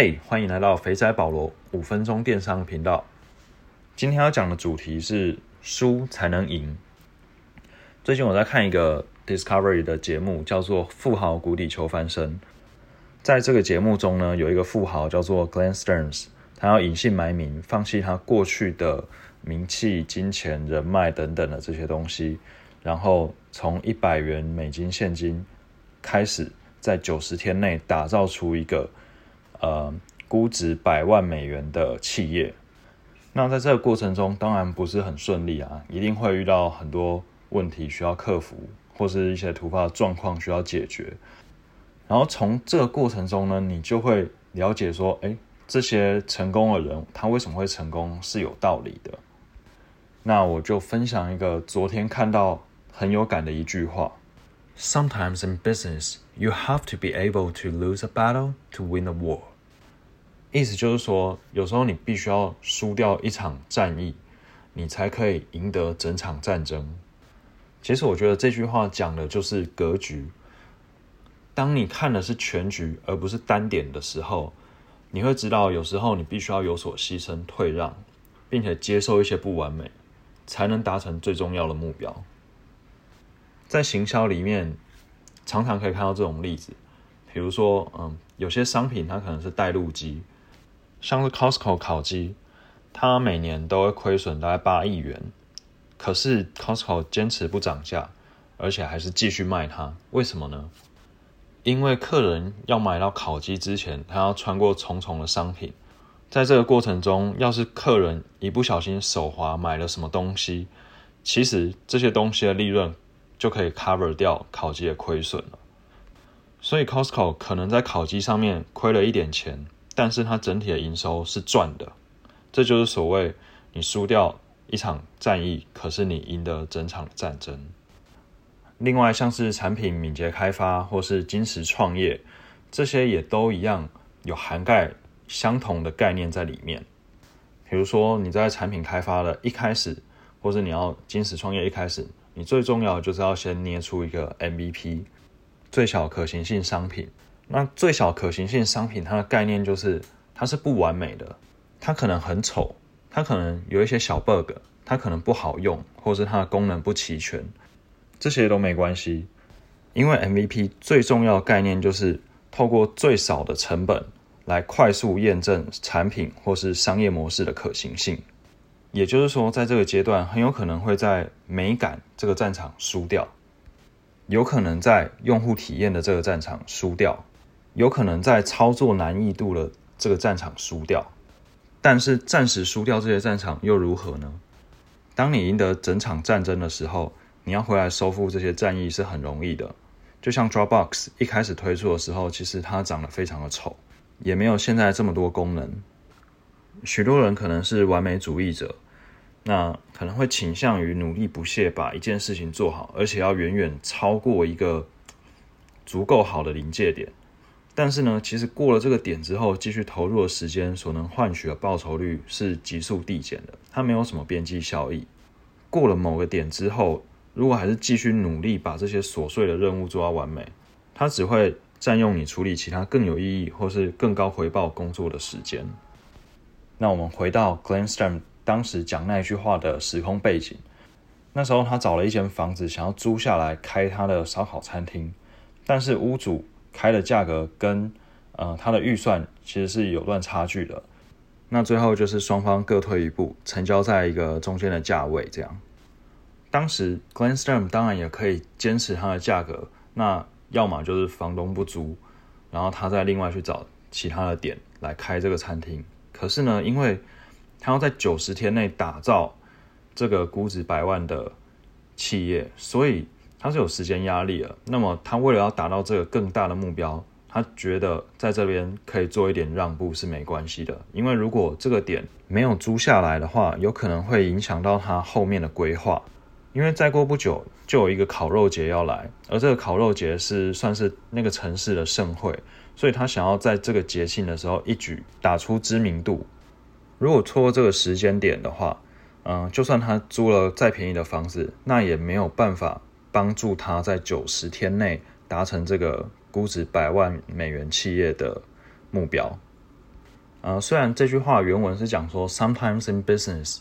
嘿，欢迎来到肥仔保罗五分钟电商频道。今天要讲的主题是输才能赢。最近我在看一个 Discovery 的节目，叫做《富豪谷底求翻身》。在这个节目中呢，有一个富豪叫做 Glen Stearns，他要隐姓埋名，放弃他过去的名气、金钱、人脉等等的这些东西，然后从一百元美金现金开始，在九十天内打造出一个呃估值百万美元的企业。那在这个过程中，当然不是很顺利啊，一定会遇到很多问题需要克服，或是一些突发状况需要解决。然后从这个过程中呢，你就会了解说，哎，这些成功的人他为什么会成功是有道理的。那我就分享一个昨天看到很有感的一句话：Sometimes in business, you have to be able to lose a battle to win a war。意思就是说，有时候你必须要输掉一场战役，你才可以赢得整场战争。其实我觉得这句话讲的就是格局。当你看的是全局而不是单点的时候，你会知道有时候你必须要有所牺牲、退让，并且接受一些不完美，才能达成最重要的目标。在行销里面，常常可以看到这种例子，比如说，嗯，有些商品它可能是带路机，像是 Costco 烤鸡，它每年都会亏损大概八亿元，可是 Costco 坚持不涨价，而且还是继续卖它，为什么呢？因为客人要买到烤鸡之前，他要穿过重重的商品，在这个过程中，要是客人一不小心手滑买了什么东西，其实这些东西的利润就可以 cover 掉烤鸡的亏损了。所以 Costco 可能在烤鸡上面亏了一点钱，但是它整体的营收是赚的。这就是所谓你输掉一场战役，可是你赢得整场战争。另外，像是产品敏捷开发或是金石创业，这些也都一样有涵盖相同的概念在里面。比如说，你在产品开发的一开始，或是你要金石创业一开始，你最重要的就是要先捏出一个 MVP，最小可行性商品。那最小可行性商品，它的概念就是它是不完美的，它可能很丑，它可能有一些小 bug，它可能不好用，或是它的功能不齐全。这些都没关系，因为 MVP 最重要的概念就是透过最少的成本来快速验证产品或是商业模式的可行性。也就是说，在这个阶段，很有可能会在美感这个战场输掉，有可能在用户体验的这个战场输掉，有可能在操作难易度的这个战场输掉。但是暂时输掉这些战场又如何呢？当你赢得整场战争的时候。你要回来收复这些战役是很容易的，就像 Dropbox 一开始推出的时候，其实它长得非常的丑，也没有现在这么多功能。许多人可能是完美主义者，那可能会倾向于努力不懈把一件事情做好，而且要远远超过一个足够好的临界点。但是呢，其实过了这个点之后，继续投入的时间所能换取的报酬率是急速递减的，它没有什么边际效益。过了某个点之后，如果还是继续努力把这些琐碎的任务做到完美，它只会占用你处理其他更有意义或是更高回报工作的时间。那我们回到 Glenn Stern 当时讲那句话的时空背景，那时候他找了一间房子想要租下来开他的烧烤餐厅，但是屋主开的价格跟呃他的预算其实是有段差距的。那最后就是双方各退一步，成交在一个中间的价位这样。当时 Glen Stern 当然也可以坚持它的价格，那要么就是房东不租，然后他再另外去找其他的点来开这个餐厅。可是呢，因为他要在九十天内打造这个估值百万的企业，所以他是有时间压力了。那么他为了要达到这个更大的目标，他觉得在这边可以做一点让步是没关系的。因为如果这个点没有租下来的话，有可能会影响到他后面的规划。因为再过不久就有一个烤肉节要来，而这个烤肉节是算是那个城市的盛会，所以他想要在这个节庆的时候一举打出知名度。如果错过这个时间点的话，嗯，就算他租了再便宜的房子，那也没有办法帮助他在九十天内达成这个估值百万美元企业的目标。呃，虽然这句话原文是讲说 sometimes in business，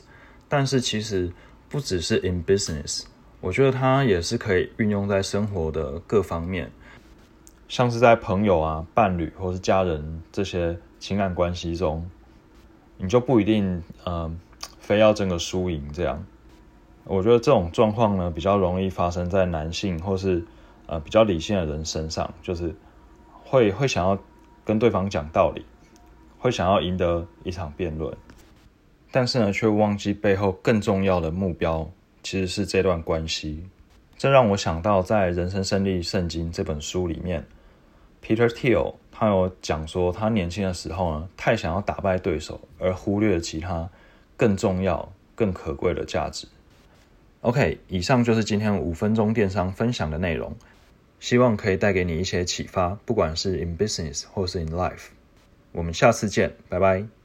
但是其实不只是 in business，我觉得它也是可以运用在生活的各方面，像是在朋友啊、伴侣或是家人这些情感关系中，你就不一定呃非要争个输赢这样。我觉得这种状况呢，比较容易发生在男性或是呃比较理性的人身上，就是会会想要跟对方讲道理，会想要赢得一场辩论，但是呢，却忘记背后更重要的目标其实是这段关系。这让我想到在《人生胜利圣经》这本书里面，Peter Thiel 他有讲说，他年轻的时候呢，太想要打败对手，而忽略了其他更重要、更可贵的价值。OK，以上就是今天五分钟电商分享的内容，希望可以带给你一些启发，不管是 in business 或是 in life。我们下次见，拜拜。